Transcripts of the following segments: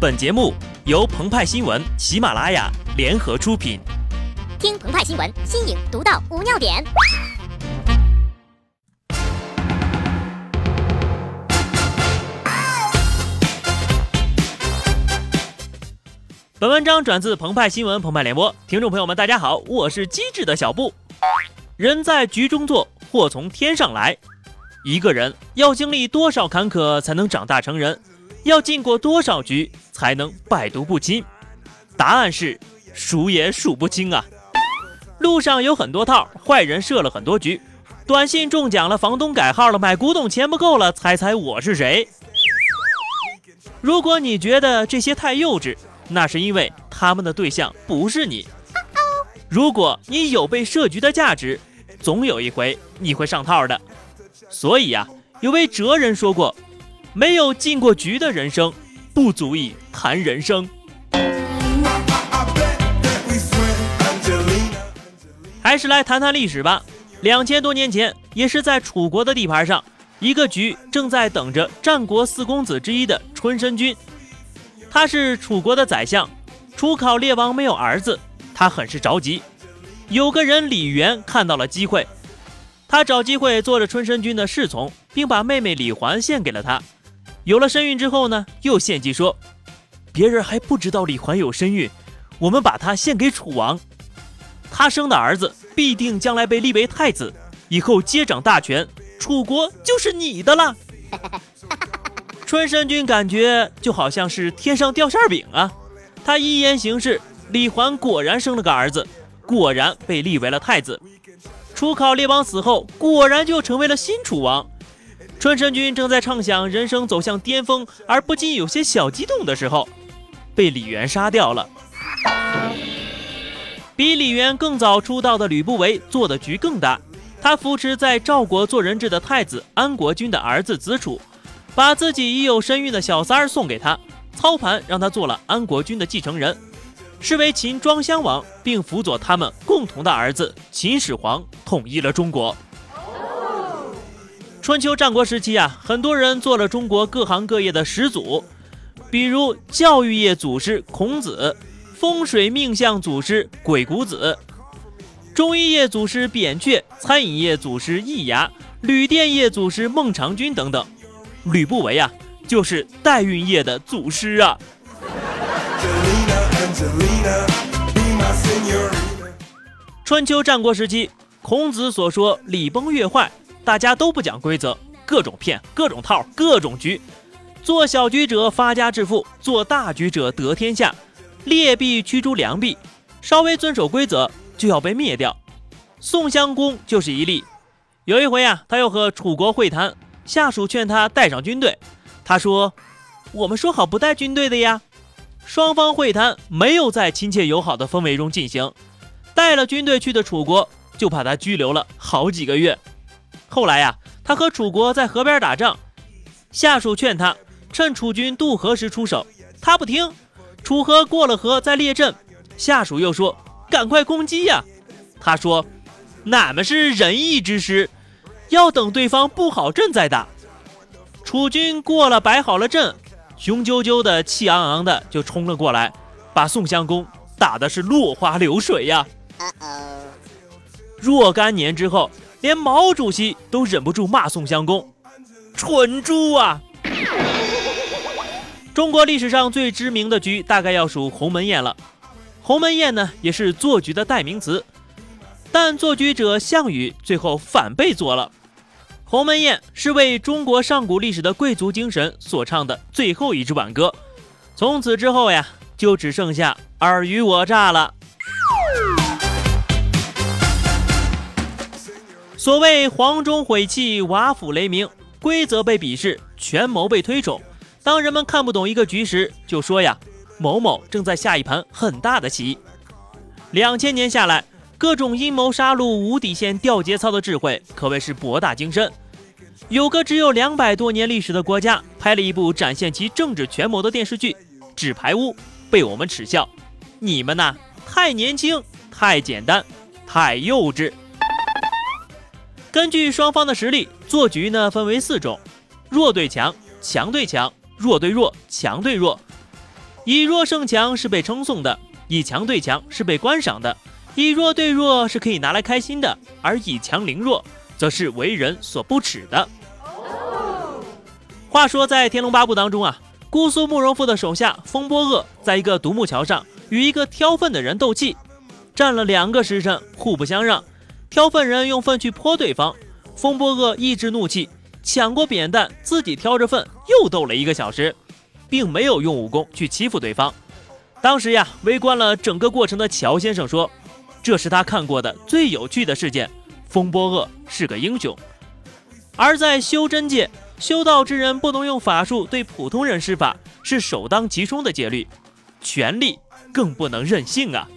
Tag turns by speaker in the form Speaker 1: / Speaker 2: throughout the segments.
Speaker 1: 本节目由澎湃新闻、喜马拉雅联合出品。
Speaker 2: 听澎湃新闻，新颖独到，无尿点。
Speaker 1: 本文章转自澎湃新闻澎湃联播，听众朋友们，大家好，我是机智的小布。人在局中坐，祸从天上来。一个人要经历多少坎坷才能长大成人？要进过多少局才能百毒不侵？答案是数也数不清啊！路上有很多套，坏人设了很多局，短信中奖了，房东改号了，买古董钱不够了，猜猜我是谁？如果你觉得这些太幼稚，那是因为他们的对象不是你。如果你有被设局的价值，总有一回你会上套的。所以呀，有位哲人说过：“没有进过局的人生，不足以谈人生。”还是来谈谈历史吧。两千多年前，也是在楚国的地盘上，一个局正在等着战国四公子之一的春申君。他是楚国的宰相，楚考烈王没有儿子，他很是着急。有个人李元看到了机会。他找机会做着春申君的侍从，并把妹妹李环献给了他。有了身孕之后呢，又献计说，别人还不知道李环有身孕，我们把她献给楚王，他生的儿子必定将来被立为太子，以后接掌大权，楚国就是你的了。春申君感觉就好像是天上掉馅饼啊！他一言行事，李环果然生了个儿子，果然被立为了太子。楚考烈王死后，果然就成为了新楚王。春申君正在畅想人生走向巅峰，而不禁有些小激动的时候，被李元杀掉了。比李元更早出道的吕不韦做的局更大，他扶持在赵国做人质的太子安国君的儿子子楚，把自己已有身孕的小三儿送给他，操盘让他做了安国君的继承人。是为秦庄襄王，并辅佐他们共同的儿子秦始皇统一了中国。春秋战国时期啊，很多人做了中国各行各业的始祖，比如教育业祖师孔子，风水命相祖师鬼谷子，中医业祖师扁鹊，餐饮业祖师易牙，旅店业祖师孟尝君等等。吕不韦啊，就是代孕业的祖师啊。春秋战国时期，孔子所说“礼崩乐坏”，大家都不讲规则，各种骗，各种套，各种局。做小局者发家致富，做大局者得天下。劣币驱逐良币，稍微遵守规则就要被灭掉。宋襄公就是一例。有一回啊，他要和楚国会谈，下属劝他带上军队，他说：“我们说好不带军队的呀。”双方会谈没有在亲切友好的氛围中进行，带了军队去的楚国就把他拘留了好几个月。后来呀，他和楚国在河边打仗，下属劝他趁楚军渡河时出手，他不听。楚河过了河再列阵，下属又说赶快攻击呀，他说俺们是仁义之师，要等对方布好阵再打。楚军过了摆好了阵。雄赳赳的，气昂昂的就冲了过来，把宋襄公打的是落花流水呀！若干年之后，连毛主席都忍不住骂宋襄公：“蠢猪啊！”中国历史上最知名的局，大概要数鸿门宴了。鸿门宴呢，也是做局的代名词，但做局者项羽最后反被做了。鸿门宴是为中国上古历史的贵族精神所唱的最后一支挽歌，从此之后呀，就只剩下尔虞我诈了。所谓黄钟毁弃，瓦釜雷鸣，规则被鄙视，权谋被推崇。当人们看不懂一个局时，就说呀，某某正在下一盘很大的棋。两千年下来。各种阴谋杀戮、无底线掉节操的智慧，可谓是博大精深。有个只有两百多年历史的国家，拍了一部展现其政治权谋的电视剧《纸牌屋》，被我们耻笑。你们呐，太年轻，太简单，太幼稚。根据双方的实力，做局呢分为四种：弱对强、强对强、弱对弱、强对弱。以弱胜强是被称颂的，以强对强是被观赏的，以弱对弱是可以拿来开心的，而以强凌弱则是为人所不耻的。话说在《天龙八部》当中啊，姑苏慕容复的手下风波恶在一个独木桥上与一个挑粪的人斗气，战了两个时辰，互不相让。挑粪人用粪去泼对方，风波恶抑制怒气，抢过扁担，自己挑着粪又斗了一个小时。并没有用武功去欺负对方。当时呀，围观了整个过程的乔先生说：“这是他看过的最有趣的事件。风波恶是个英雄。”而在修真界，修道之人不能用法术对普通人施法，是首当其冲的戒律。权力更不能任性啊！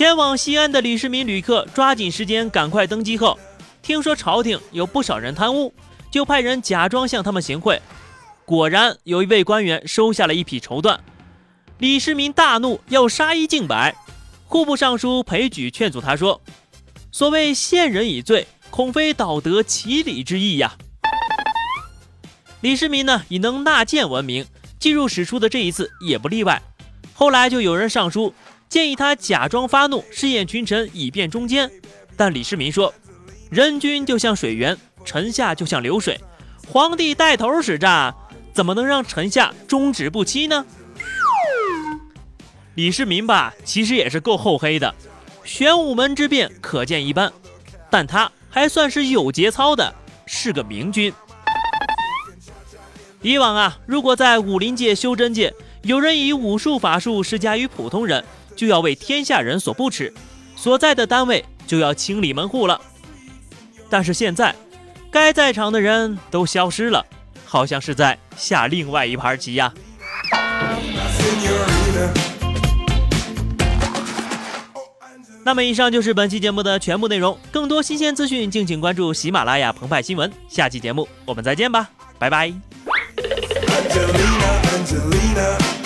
Speaker 1: 前往西安的李世民旅客抓紧时间赶快登机后。听说朝廷有不少人贪污，就派人假装向他们行贿。果然有一位官员收下了一匹绸缎。李世民大怒，要杀一儆百。户部尚书裴矩劝阻他说：“所谓陷人以罪，恐非道德其理之意呀。”李世民呢，以能纳谏闻名，进入史书的这一次也不例外。后来就有人上书建议他假装发怒，试验群臣，以便中间。但李世民说。人君就像水源，臣下就像流水。皇帝带头使诈，怎么能让臣下终止不期呢？李世民吧，其实也是够厚黑的。玄武门之变可见一斑，但他还算是有节操的，是个明君。以往啊，如果在武林界、修真界有人以武术法术施加于普通人，就要为天下人所不耻，所在的单位就要清理门户了。但是现在，该在场的人都消失了，好像是在下另外一盘棋呀。那么，以上就是本期节目的全部内容。更多新鲜资讯，敬请关注喜马拉雅澎湃新闻。下期节目我们再见吧，拜拜。Angelina, Angelina.